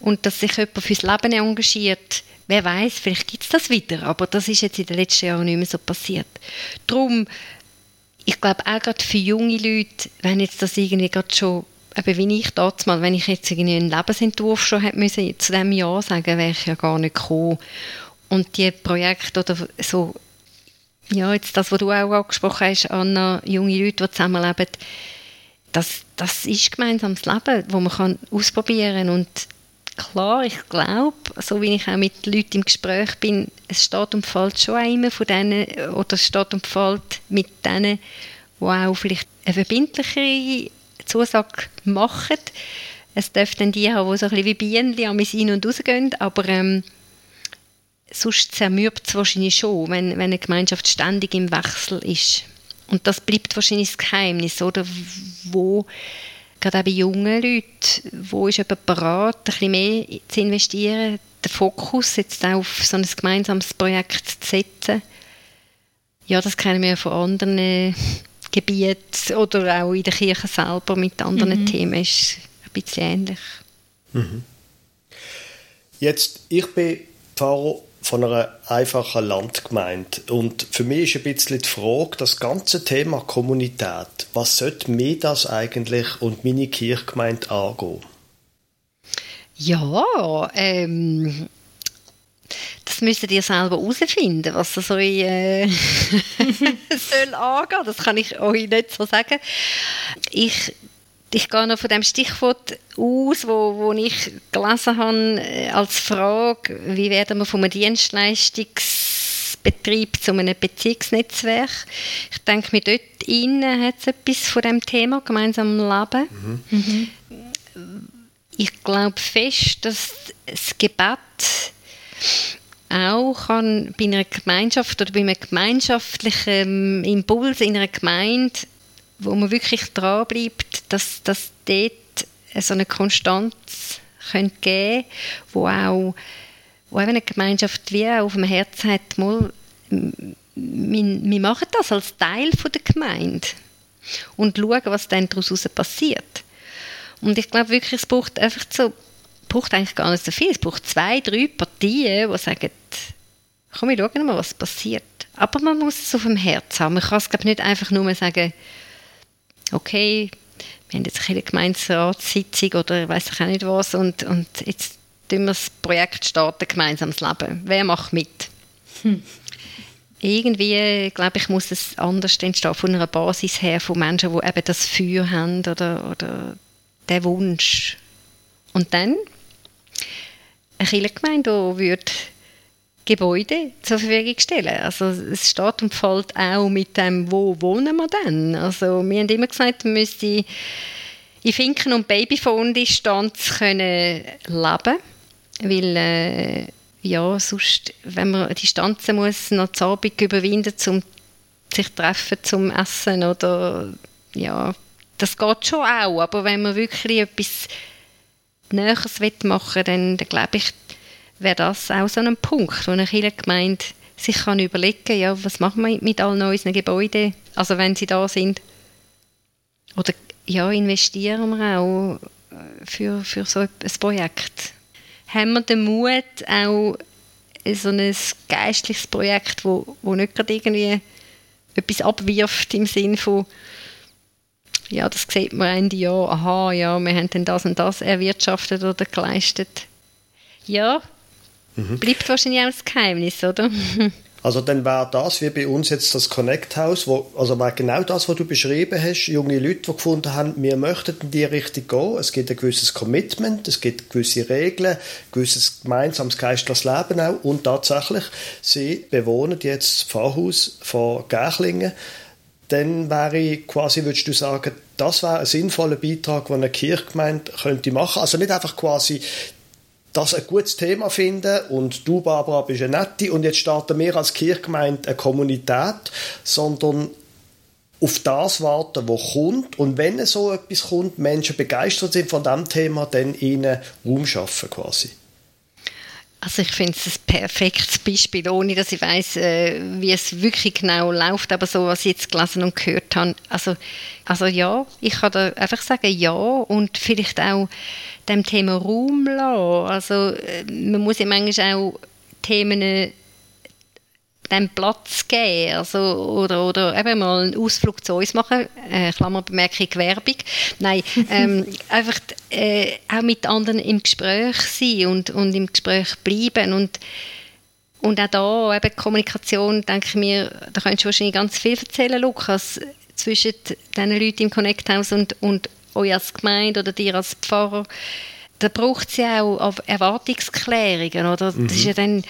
und dass sich jemand fürs Leben engagiert. Wer weiß, vielleicht gibt es das wieder, aber das ist jetzt in den letzten Jahren nicht mehr so passiert. Darum, ich glaube auch gerade für junge Leute, wenn jetzt das irgendwie gerade schon eben wie ich damals mal, wenn ich jetzt einen Lebensentwurf schon hätte müssen, zu dem Ja sagen, wäre ich ja gar nicht gekommen. Und die Projekte oder so, ja, jetzt das, was du auch angesprochen hast, Anna, junge Leute, die zusammenleben, das, das ist gemeinsames Leben, das man kann ausprobieren. Und klar, ich glaube, so wie ich auch mit Leuten im Gespräch bin, es steht und fällt schon immer von denen, oder es steht und fällt mit denen, die auch vielleicht eine verbindlichere Zusage machen. Es dürften die haben, die so ein bisschen wie Bienen am Ein- und Rausgehen, aber ähm, sonst zermürbt es wahrscheinlich schon, wenn, wenn eine Gemeinschaft ständig im Wechsel ist. Und das bleibt wahrscheinlich das Geheimnis, oder? Wo, gerade auch bei jungen Leuten, wo ist jemand bereit, ein bisschen mehr zu investieren, den Fokus jetzt auf so ein gemeinsames Projekt zu setzen. Ja, das kennen wir von anderen Gebiet oder auch in der Kirche selber mit anderen mhm. Themen ist ein bisschen ähnlich. Mhm. Jetzt, ich bin Pfarrer von einer einfachen Landgemeinde und für mich ist ein bisschen die Frage, das ganze Thema Kommunität, was sollte mir das eigentlich und meine Kirchgemeinde angehen? Ja, ähm, das müsstet ihr selber herausfinden, was das euch äh, soll angehen. Das kann ich euch nicht so sagen. Ich, ich gehe noch von dem Stichwort aus, wo, wo ich gelesen habe, äh, als Frage, wie werden wir von einem Dienstleistungsbetrieb zu einem Beziehungsnetzwerk. Ich denke, mit dort innen hat es etwas von dem Thema gemeinsam Leben. Mhm. Mhm ich glaube fest, dass das Gebet auch kann bei einer Gemeinschaft oder bei einem gemeinschaftlichen Impuls in einer Gemeinde, wo man wirklich dranbleibt, dass, dass dort so eine Konstanz könnte geben wo auch wo eine Gemeinschaft wie auf dem Herz hat, mal, wir, wir machen das als Teil der Gemeinde und schauen, was dann daraus passiert. Und ich glaube wirklich, es braucht einfach so braucht eigentlich gar nicht so viel. Es braucht zwei, drei Partien, die sagen, komm, wir schauen mal, was passiert. Aber man muss es auf dem Herz haben. Man kann es, glaube nicht einfach nur sagen, okay, wir haben jetzt eine Gemeinsratssitzung oder ich weiß auch nicht was und, und jetzt tun wir das Projekt starten, gemeinsames Leben. Wer macht mit? Hm. Irgendwie, glaube ich, muss es anders entstehen, von einer Basis her, von Menschen, die eben das Feuer haben oder, oder den Wunsch. Und dann eine Kirchengemeinde, die würde Gebäude zur Verfügung stellen. Also es steht und fällt auch mit dem, wo wohnen wir denn? Also wir haben immer gesagt, man müsste in Finken- und Babyphone-Distanz können leben, weil äh, ja, sonst, wenn man Distanzen muss, noch zu Abend überwinden, um sich treffen zum Essen oder ja, das geht schon auch, aber wenn man wirklich etwas Näheres machen will, dann, glaube ich, wäre das auch so ein Punkt, wo eine Kirchengemeinde sich kann überlegen ja, was machen wir mit all unseren Gebäuden, also wenn sie da sind. Oder ja, investieren wir auch für, für so ein Projekt. Haben wir den Mut, auch so ein geistliches Projekt, wo, wo nicht gerade irgendwie etwas abwirft im Sinn von ja, das sieht man Ende Jahr, aha, ja, wir haben dann das und das erwirtschaftet oder geleistet. Ja, mhm. bleibt wahrscheinlich auch das Geheimnis, oder? Also dann wäre das wie bei uns jetzt das Connect House, wo, also wäre genau das, was du beschrieben hast, junge Leute, die gefunden haben, wir möchten in die Richtung gehen, es gibt ein gewisses Commitment, es gibt gewisse Regeln, ein gewisses gemeinsames geistliches Leben auch und tatsächlich, sie bewohnen jetzt das Pfarrhaus von Gärchlingen dann wäre quasi, würdest du sagen, das wäre ein sinnvoller Beitrag, den eine Kirchgemeinde könnte machen. Also nicht einfach quasi das ein gutes Thema finden und du, Barbara, bist eine nette und jetzt starten wir als Kirchgemeinde eine Kommunität, sondern auf das warten, was kommt und wenn so etwas kommt, Menschen begeistert sind von dem Thema, dann ihnen Raum schaffen quasi. Also ich finde es ein perfektes Beispiel, ohne dass ich weiß, äh, wie es wirklich genau läuft, aber so, was ich jetzt gelesen und gehört habe, also, also ja, ich kann da einfach sagen ja und vielleicht auch dem Thema Raum lassen. Also äh, man muss ja manchmal auch Themen dem Platz geben, also, oder, oder eben mal einen Ausflug zu uns machen, äh, Klammerbemerkung Werbung, nein, ähm, einfach äh, auch mit anderen im Gespräch sein und, und im Gespräch bleiben und und auch da, eben Kommunikation, denke ich mir, da könntest du wahrscheinlich ganz viel erzählen, Lukas, zwischen den Leuten im Connect House und, und euch als Gemeinde oder dir als Pfarrer da braucht es ja auch Erwartungsklärungen, oder? Mhm. Das ist ja dann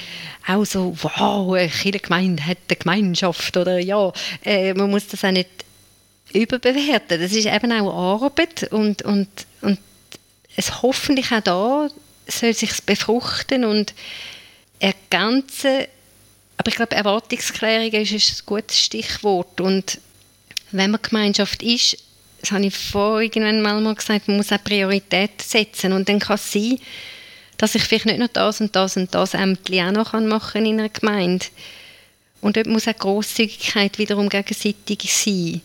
auch so, wow, eine Gemeinde hat eine Gemeinschaft, oder ja, äh, man muss das auch nicht überbewerten. Das ist eben auch Arbeit und, und, und es hoffentlich auch da soll sich befruchten und ergänzen. Aber ich glaube, Erwartungsklärung ist ein gutes Stichwort und wenn man Gemeinschaft ist, das habe ich vorher irgendwann mal gesagt, man muss auch Prioritäten setzen und dann kann es sein, dass ich vielleicht nicht noch das und das und das Ämtli auch noch machen in einer Gemeinde. Und dort muss auch Grosszügigkeit wiederum gegenseitig sein.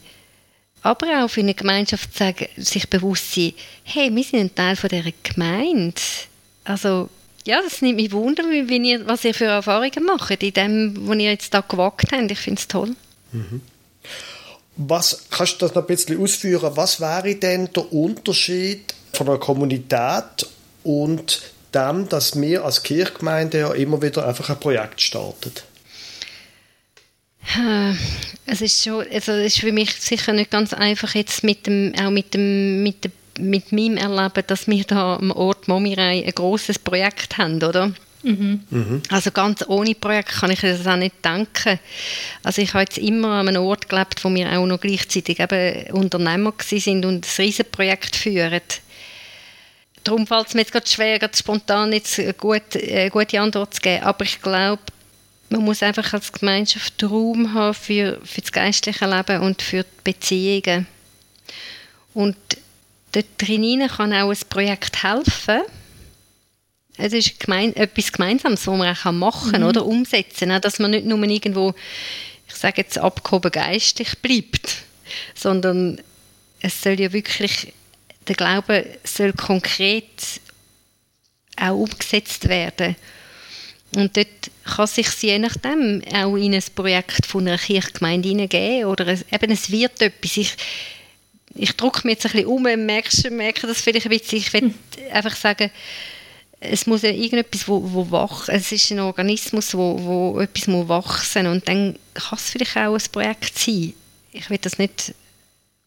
Aber auch für eine Gemeinschaft sagen, sich bewusst sein, hey, wir sind ein Teil von dieser Gemeinde. Also, ja, das nimmt mich wunder, wie ihr, was ihr für Erfahrungen macht in dem, was ihr jetzt da gewagt habt. Ich finde es toll. Mhm. Was, kannst du das noch ein bisschen ausführen? Was wäre denn der Unterschied von einer Kommunität und dem, dass wir als Kirchgemeinde ja immer wieder einfach ein Projekt starten? Es ist schon, also es ist für mich sicher nicht ganz einfach jetzt mit dem, auch mit dem, mit dem, mit meinem Erleben, dass wir da am Ort Momirei ein großes Projekt haben, oder? Mhm. Also ganz ohne Projekt kann ich das auch nicht denken. Also ich habe jetzt immer an einem Ort gelebt, wo wir auch noch gleichzeitig eben Unternehmer sind und ein Riesenprojekt führen. darum fällt es mir jetzt gerade schwer, gerade spontan jetzt gute, eine gute Antwort zu geben. Aber ich glaube, man muss einfach als Gemeinschaft Raum haben für, für das geistliche Leben und für die Beziehungen. Und dort drin kann auch ein Projekt helfen. Es ist gemein, etwas Gemeinsames, was man auch machen kann mhm. oder umsetzen kann. Dass man nicht nur irgendwo, ich sage jetzt, abgehoben geistig bleibt, sondern es soll ja wirklich, der Glaube soll konkret auch umgesetzt werden. Und dort kann sich je nachdem auch in ein Projekt von einer Kirchgemeinde hineingeben oder es, eben es wird etwas. Ich, ich drücke mir jetzt ein bisschen um, merkst, merke das vielleicht ein bisschen. Ich will hm. einfach sagen, es muss ja irgendetwas, wo, wo wach, es ist ein Organismus, wo, wo etwas muss wachsen und dann kann es vielleicht auch ein Projekt sein. Ich will das nicht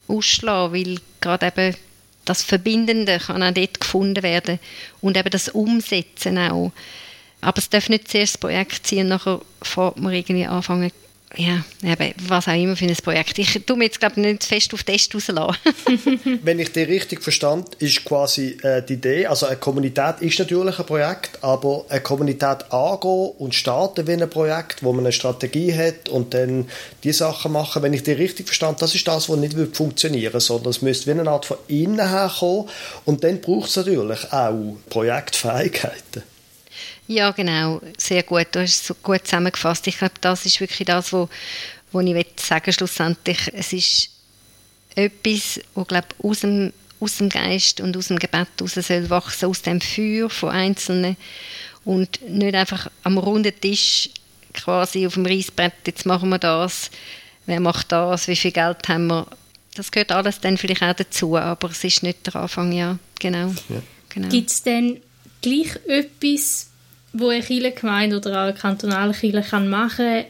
ausschlagen, weil gerade eben das Verbindende kann auch dort gefunden werden und eben das Umsetzen auch. Aber es darf nicht zuerst das Projekt sein und nachher fährt man irgendwie anfangen, ja, eben, was auch immer für ein Projekt. Ich tue mir jetzt, glaube ich, nicht fest auf Test rauslassen. Wenn ich dich richtig verstand, ist quasi äh, die Idee, also eine Kommunität ist natürlich ein Projekt, aber eine Kommunität angehen und starten wie ein Projekt, wo man eine Strategie hat und dann die Sachen machen. Wenn ich dich richtig verstand, das ist das, was nicht funktionieren würde, sondern es müsste wie eine Art von innen her kommen und dann braucht es natürlich auch Projektfähigkeiten. Ja, genau. Sehr gut. Du hast es so gut zusammengefasst. Ich glaube, das ist wirklich das, wo, wo ich sagen schlussendlich. Es ist etwas, wo glaube aus dem, aus dem Geist und aus dem Gebet heraus soll wachsen, aus dem Feuer von Einzelnen und nicht einfach am runden Tisch quasi auf dem Reisbrett, jetzt machen wir das, wer macht das, wie viel Geld haben wir. Das gehört alles dann vielleicht auch dazu, aber es ist nicht der Anfang, ja, genau. Ja. genau. Gibt es denn gleich etwas, wo eine Kirchengemeinde oder auch eine kantonale Kirche machen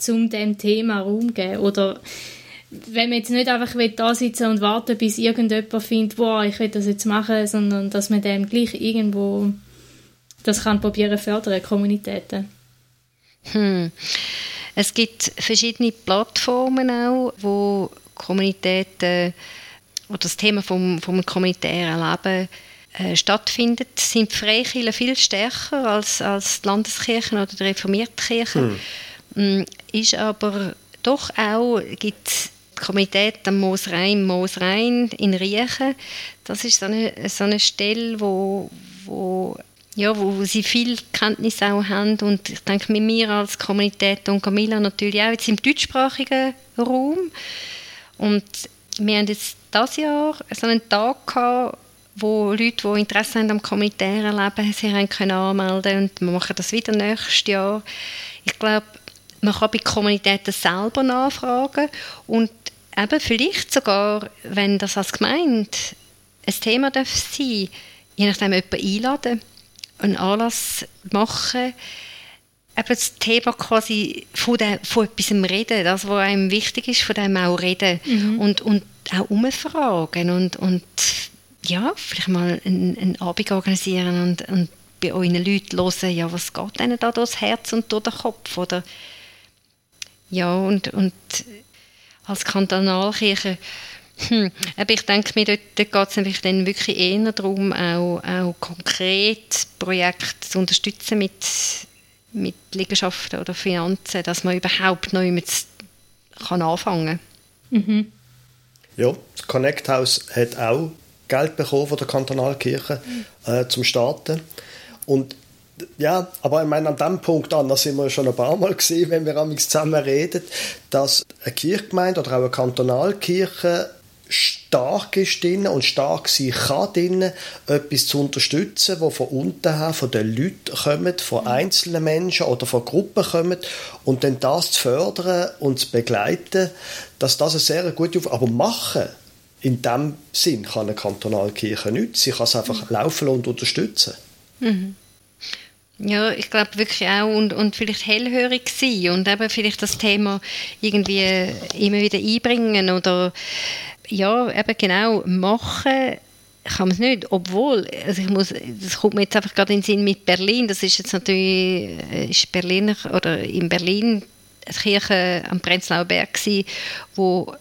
kann, um diesem Thema Raum zu geben? Oder wenn man jetzt nicht einfach da sitzen und warten, bis irgendjemand findet, wow, ich will das jetzt machen, sondern dass man dem gleich irgendwo das kann probieren fördern, Kommunitäten. Hm. Es gibt verschiedene Plattformen auch, wo Kommunitäten oder das Thema vom, vom kommunitären Leben äh, stattfindet, sind die Freikirchen viel stärker als, als die Landeskirchen oder die reformierte Kirche. Hm. Ist aber doch auch, gibt es Komität am Moosrhein, Moosrhein in Riechen. Das ist so eine, so eine Stelle, wo, wo ja, wo sie viel Kenntnis auch haben und ich denke mit mir als Kommunität und Camilla natürlich auch jetzt im deutschsprachigen Raum und wir haben jetzt dieses Jahr so einen Tag gehabt, wo Leute, die Interesse haben am kommunitären Leben, sich haben können anmelden und wir machen das wieder nächstes Jahr. Ich glaube, man kann bei Kommunitäten selber nachfragen und eben vielleicht sogar, wenn das als Gemeinde ein Thema darf sein, je nachdem jemanden einladen, einen Anlass machen, eben das Thema quasi von, der, von etwas reden, das, was einem wichtig ist, von dem auch reden mhm. und, und auch umfragen und, und ja, vielleicht mal einen, einen Abend organisieren und, und bei euren Leuten hören, ja, was geht ihnen da durchs Herz und durch den Kopf, oder? Ja, und, und als Kantonalkirche, hm, aber ich denke mir, dort, dort geht es dann wirklich eher darum, auch, auch konkret Projekte zu unterstützen mit, mit Liegenschaften oder Finanzen, dass man überhaupt noch mit kann anfangen kann. Mhm. Ja, das Connect House hat auch Geld bekommen von der Kantonalkirche äh, zum Starten. Und ja, aber ich meine, an dem Punkt an, da sind wir schon ein paar Mal gesehen, wenn wir zusammen reden, dass eine Kirchgemeinde oder auch eine Kantonalkirche stark ist drin und stark sein kann drin, etwas zu unterstützen, wo von unten her von den Leuten kommt, von einzelnen Menschen oder von Gruppen kommt und dann das zu fördern und zu begleiten, dass das eine sehr gute Aufgabe aber machen in dem Sinn kann eine Kantonalkirche nichts. Sie kann es einfach mhm. laufen und unterstützen. Mhm. Ja, ich glaube wirklich auch und, und vielleicht hellhörig sein und eben vielleicht das Thema irgendwie immer wieder einbringen oder ja, eben genau machen kann man es nicht, obwohl, also ich muss, das kommt mir jetzt einfach gerade in den Sinn mit Berlin, das ist jetzt natürlich, äh, ist Berliner, oder in Berlin eine Kirche am Prenzlauer Berg gewesen, wo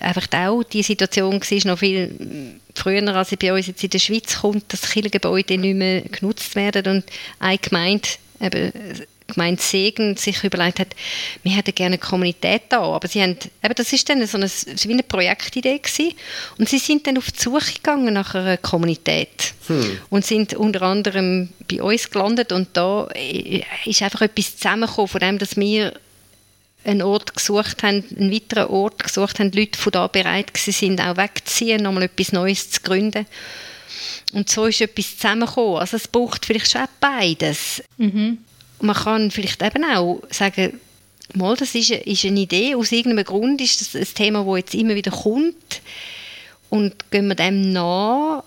einfach auch die Situation war noch viel früher, als bei uns jetzt in der Schweiz kommt, dass Kirchengebäude nicht mehr genutzt werden und eine Gemeinde eben Gemeinde Segen sich überlegt hat, wir hätten gerne eine Kommunität da, aber sie haben, eben das ist dann so eine, wie eine Projektidee gewesen. und sie sind dann auf die Suche gegangen nach einer Kommunität hm. und sind unter anderem bei uns gelandet und da ist einfach etwas zusammengekommen von dem, dass wir einen Ort gesucht haben, einen weiteren Ort gesucht haben, Leute von da bereit sind, auch wegzuziehen, nochmal etwas Neues zu gründen. Und so ist etwas zusammengekommen. Also es braucht vielleicht schon beides. Mhm man kann vielleicht eben auch sagen, mal, das ist, ist eine Idee, aus irgendeinem Grund ist das ein Thema, das jetzt immer wieder kommt und gehen wir dem nach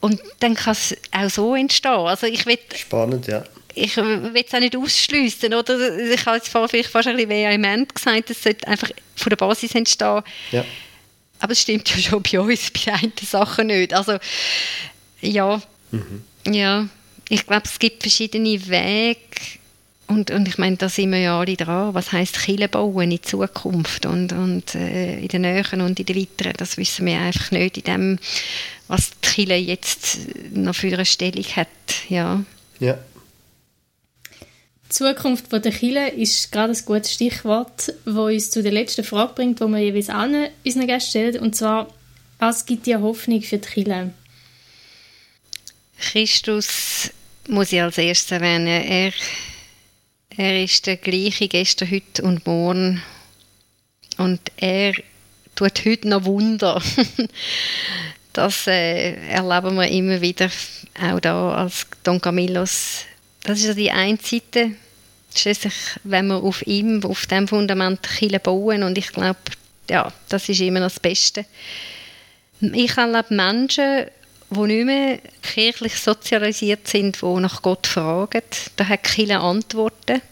und dann kann es auch so entstehen. Also ich will, Spannend, ja. Ich will es auch nicht ausschliessen, oder? Ich habe jetzt vielleicht fast ein bisschen vehement gesagt, es sollte einfach von der Basis entstehen. Ja. Aber es stimmt ja schon bei uns, bei einigen Sachen nicht. Also, ja, mhm. ja. Ich glaube, es gibt verschiedene Wege, und, und ich meine, da sind wir ja alle dran. Was heisst Kille bauen in Zukunft und, und äh, in der Nähen und in der Weiteren? Das wissen wir einfach nicht in dem, was die Kille jetzt noch für eine Stellung hat. Ja. ja. Die Zukunft der Kille ist gerade ein gutes Stichwort, das uns zu der letzten Frage bringt, die wir jeweils allen unseren Gästen stellen. Und zwar, was gibt dir Hoffnung für die Kille? Christus muss ich als erstes erwähnen. Er er ist der gleiche gestern, heute und morgen. Und er tut heute noch Wunder. das äh, erleben wir immer wieder, auch da als Don Camillos. Das ist ja die eine Seite. Schließlich, wenn wir auf ihm, auf dem Fundament Chile bauen und ich glaube, ja, das ist immer das Beste. Ich erlebe Menschen, die nicht mehr kirchlich sozialisiert sind, die nach Gott fragen. Da hat viele Antworten.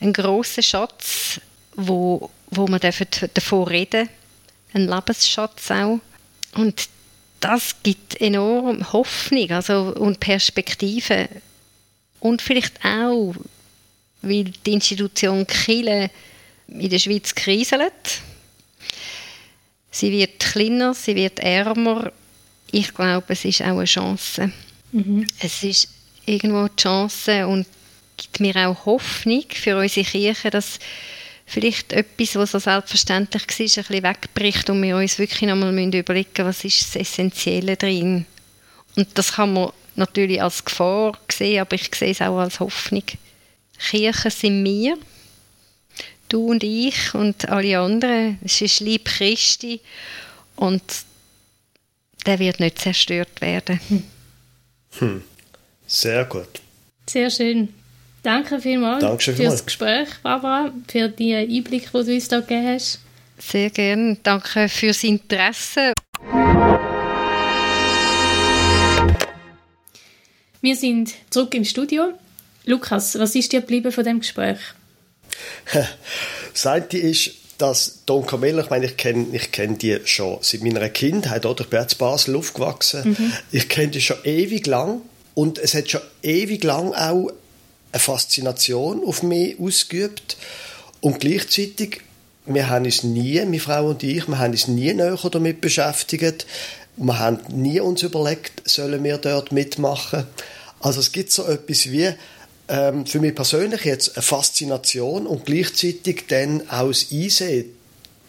Ein großer Schatz, wo, wo man davon reden Ein Lebensschatz auch. Und das gibt enorm Hoffnung also, und Perspektive. Und vielleicht auch, weil die Institution Kille in der Schweiz kriselt. Sie wird kleiner, sie wird ärmer, ich glaube, es ist auch eine Chance. Mhm. Es ist irgendwo die Chance und gibt mir auch Hoffnung für unsere Kirche, dass vielleicht etwas, was so selbstverständlich war, ein bisschen wegbricht und wir uns wirklich nochmal überlegen müssen, was ist das Essentielle drin. Und das kann man natürlich als Gefahr sehen, aber ich sehe es auch als Hoffnung. Kirche sind wir, du und ich und alle anderen. Es ist Lieb Christi und der wird nicht zerstört werden. Hm. Sehr gut. Sehr schön. Danke vielmals Dankeschön für das Gespräch, Barbara, für die Einblick, den du uns da gegeben hast. Sehr gerne. Danke fürs Interesse. Wir sind zurück im Studio. Lukas, was ist dir geblieben von dem Gespräch? das eine ist, dass Don Camillo, ich meine, ich kenne ich kenn die schon seit meiner Kindheit, oder? Ich bin in Basel aufgewachsen. Mhm. Ich kenne die schon ewig lang und es hat schon ewig lang auch eine Faszination auf mich ausgeübt und gleichzeitig wir haben uns nie, meine Frau und ich, wir haben uns nie näher damit beschäftigt. Wir haben nie uns überlegt, sollen wir dort mitmachen. Also es gibt so etwas wie ähm, für mich persönlich jetzt eine Faszination und gleichzeitig dann auch das Einsehen,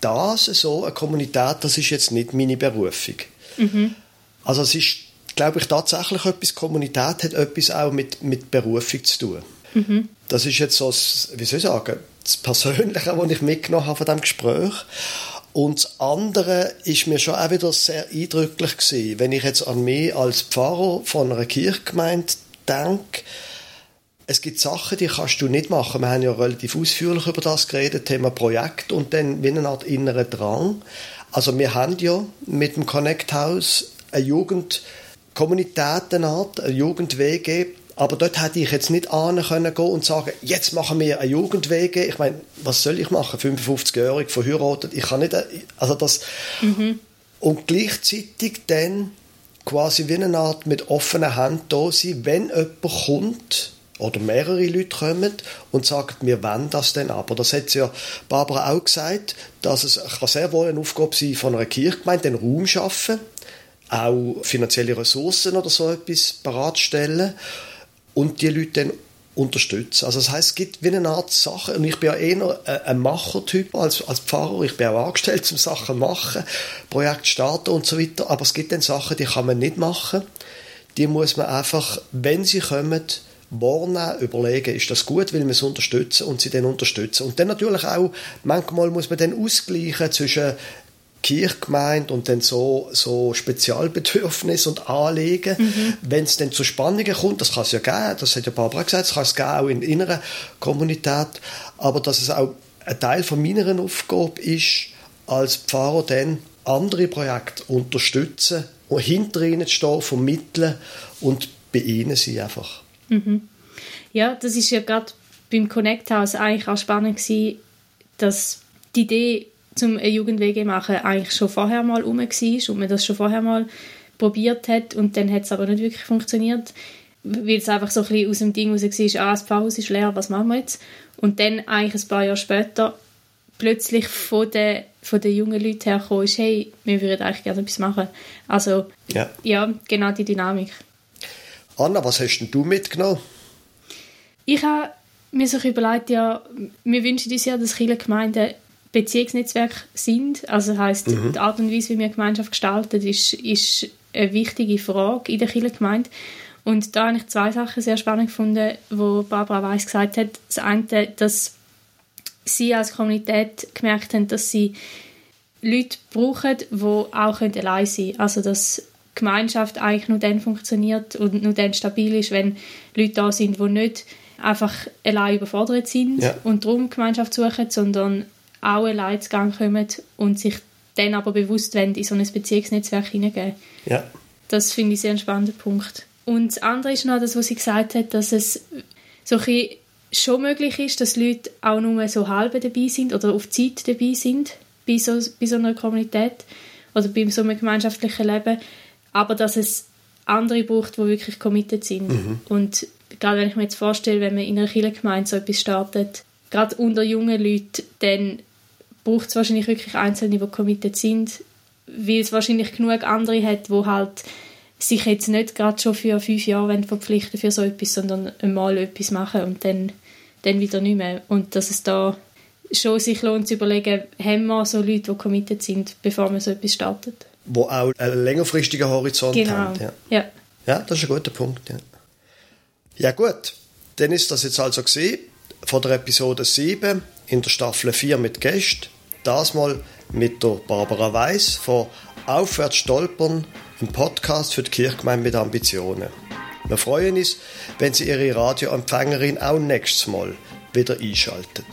das so eine Kommunität, das ist jetzt nicht meine Berufung. Mhm. Also es ist, glaube ich, tatsächlich etwas, Kommunität hat etwas auch mit, mit Berufung zu tun. Mhm. Das ist jetzt so, das, wie soll ich sagen, das Persönliche, was ich mitgenommen habe von diesem Gespräch. Und das andere ist mir schon auch wieder sehr eindrücklich gewesen, wenn ich jetzt an mich als Pfarrer von einer Kirchgemeinde denke, es gibt Sachen, die kannst du nicht machen. Wir haben ja relativ ausführlich über das geredet, Thema Projekt und dann wie eine Art inneren Drang. Also wir haben ja mit dem Connect House eine Jugendkommunität, eine Art, eine Jugend-WG, aber dort hätte ich jetzt nicht ahnen können gehen und sagen, jetzt machen wir eine Jugendwege. Ich meine, was soll ich machen? 55-jährig, verheiratet. Ich kann nicht, also das, mhm. und gleichzeitig dann quasi wie eine Art mit offenen Händen da sein, wenn jemand kommt oder mehrere Leute kommen und sagen, wir wollen das denn aber. Das hat ja Barbara auch gesagt, dass es kann sehr wohl eine Aufgabe sein von einer Kirchgemeinde, den Raum schaffen, auch finanzielle Ressourcen oder so etwas bereitstellen und die Leute dann unterstützen. Also das heißt, es gibt wie eine Art Sache und ich bin ja eher ein Machertyp als, als Pfarrer. Ich bin auch angestellt zum Sachen machen, Projekt starten und so weiter. Aber es gibt dann Sachen, die kann man nicht machen. Die muss man einfach, wenn sie kommen, wahrnehmen, überlegen, ist das gut, will man es unterstützen und sie dann unterstützen. Und dann natürlich auch, manchmal muss man dann ausgleichen zwischen Kirchgemeinde und dann so, so Spezialbedürfnisse und Anliegen. Mhm. Wenn es dann zu Spannungen kommt, das kann es ja geben, das hat ja Barbara gesagt, das kann es geben, auch in innerer Kommunität, aber dass es auch ein Teil von meiner Aufgabe ist, als Pfarrer dann andere Projekte unterstützen und hinter ihnen stehen, vermitteln und bei ihnen sein einfach. Mhm. Ja, das ist ja gerade beim Connect House eigentlich auch spannend gewesen, dass die Idee zum Jugendwege machen eigentlich schon vorher mal rum war und man das schon vorher mal probiert hat und dann hat es aber nicht wirklich funktioniert, weil es einfach so ein bisschen aus dem Ding raus war, ah, das Pfarrhaus ist leer, was machen wir jetzt? Und dann eigentlich ein paar Jahre später plötzlich von den, von den jungen Leuten herkommen ist, hey, wir würden eigentlich gerne etwas machen. Also, ja, ja genau die Dynamik. Anna, was hast denn du mitgenommen? Ich habe mir so überlegt, ja, wir wünschen uns ja, dass viele Gemeinden Beziehungsnetzwerk sind. Also heißt mhm. die Art und Weise, wie wir Gemeinschaft gestalten, ist, ist eine wichtige Frage in der Kirchengemeinde. Und da habe ich zwei Sachen sehr spannend gefunden, wo Barbara Weiss gesagt hat. Das eine, dass sie als Kommunität gemerkt haben, dass sie Leute brauchen, die auch allein sein können. Also dass Gemeinschaft eigentlich nur dann funktioniert und nur dann stabil ist, wenn Leute da sind, die nicht einfach allein überfordert sind ja. und darum Gemeinschaft suchen, sondern auch allein zu Gang kommen und sich dann aber bewusst wollen, in so ein Beziehungsnetzwerk hineingeben. Ja. Das finde ich sehr ein spannender Punkt. Und das andere ist noch das, was sie gesagt hat, dass es so ein schon möglich ist, dass Leute auch nur so halb dabei sind oder auf Zeit dabei sind bei so, bei so einer Kommunität oder bei so einem gemeinschaftlichen Leben, aber dass es andere braucht, die wirklich committed sind. Mhm. Und gerade wenn ich mir jetzt vorstelle, wenn man in einer Kirchengemeinde so etwas startet, gerade unter jungen Leuten, dann braucht es wahrscheinlich wirklich Einzelne, die committed sind, weil es wahrscheinlich genug andere hat, die halt sich jetzt nicht gerade schon für fünf Jahre verpflichten für so etwas, sondern einmal etwas machen und dann, dann wieder nicht mehr. Und dass es da schon sich lohnt zu überlegen, haben wir so Leute, die committed sind, bevor man so etwas startet. Wo auch einen längerfristigen Horizont genau. haben. Ja. ja. Ja, das ist ein guter Punkt. Ja, ja gut, dann ist das jetzt also gesehen von der Episode 7 in der Staffel 4 mit Gästen. Das mal mit der Barbara Weiß von Aufwärts stolpern, ein Podcast für die Kirchgemeinde mit Ambitionen. Wir freuen uns, wenn Sie Ihre Radioempfängerin auch nächstes Mal wieder einschaltet.